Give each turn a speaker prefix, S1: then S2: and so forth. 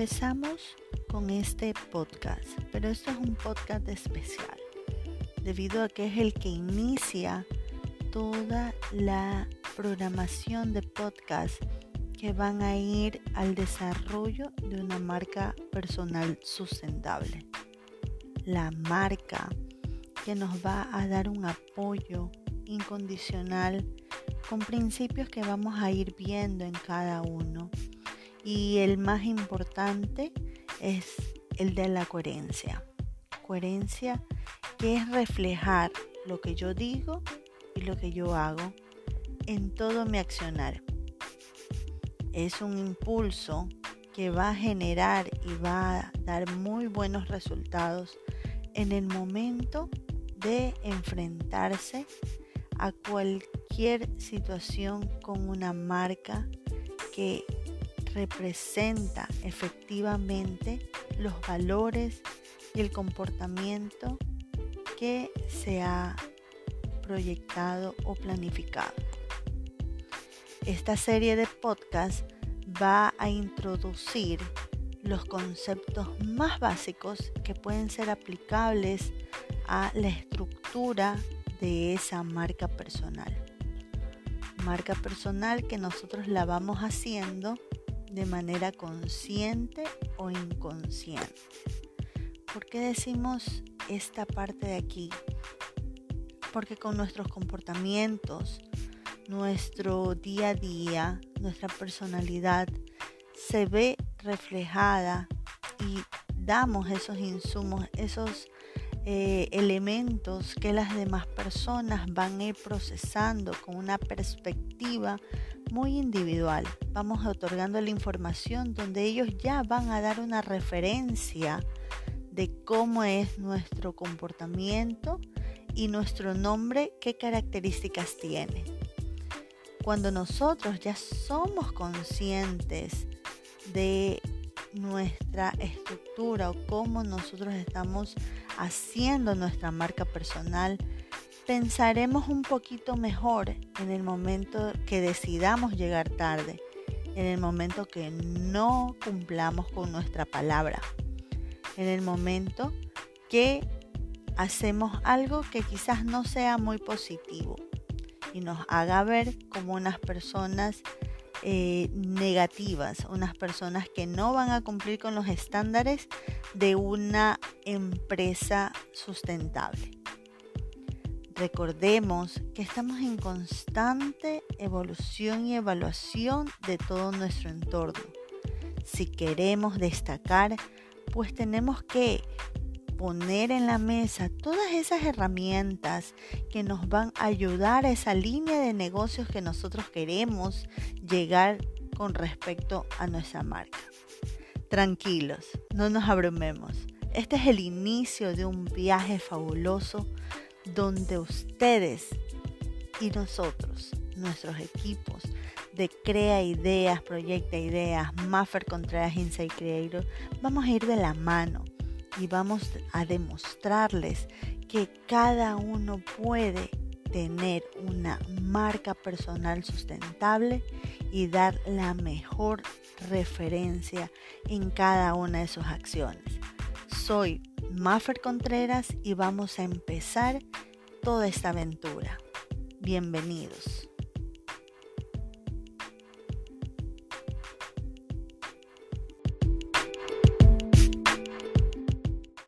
S1: Empezamos con este podcast, pero esto es un podcast especial, debido a que es el que inicia toda la programación de podcast que van a ir al desarrollo de una marca personal sustentable. La marca que nos va a dar un apoyo incondicional con principios que vamos a ir viendo en cada uno y el más importante es el de la coherencia. Coherencia que es reflejar lo que yo digo y lo que yo hago en todo mi accionar. Es un impulso que va a generar y va a dar muy buenos resultados en el momento de enfrentarse a cualquier situación con una marca que representa efectivamente los valores y el comportamiento que se ha proyectado o planificado. Esta serie de podcasts va a introducir los conceptos más básicos que pueden ser aplicables a la estructura de esa marca personal. Marca personal que nosotros la vamos haciendo de manera consciente o inconsciente. ¿Por qué decimos esta parte de aquí? Porque con nuestros comportamientos, nuestro día a día, nuestra personalidad se ve reflejada y damos esos insumos, esos eh, elementos que las demás personas van a ir procesando con una perspectiva muy individual. Vamos otorgando la información donde ellos ya van a dar una referencia de cómo es nuestro comportamiento y nuestro nombre, qué características tiene. Cuando nosotros ya somos conscientes de nuestra estructura o cómo nosotros estamos haciendo nuestra marca personal, pensaremos un poquito mejor en el momento que decidamos llegar tarde, en el momento que no cumplamos con nuestra palabra, en el momento que hacemos algo que quizás no sea muy positivo y nos haga ver como unas personas eh, negativas, unas personas que no van a cumplir con los estándares de una empresa sustentable. Recordemos que estamos en constante evolución y evaluación de todo nuestro entorno. Si queremos destacar, pues tenemos que poner en la mesa todas esas herramientas que nos van a ayudar a esa línea de negocios que nosotros queremos llegar con respecto a nuestra marca. Tranquilos, no nos abrumemos. Este es el inicio de un viaje fabuloso donde ustedes y nosotros, nuestros equipos de Crea Ideas, Proyecta Ideas, Maffer Contreras Insight Creator, vamos a ir de la mano y vamos a demostrarles que cada uno puede tener una marca personal sustentable y dar la mejor referencia en cada una de sus acciones. Soy Maffer Contreras y vamos a empezar toda esta aventura. Bienvenidos.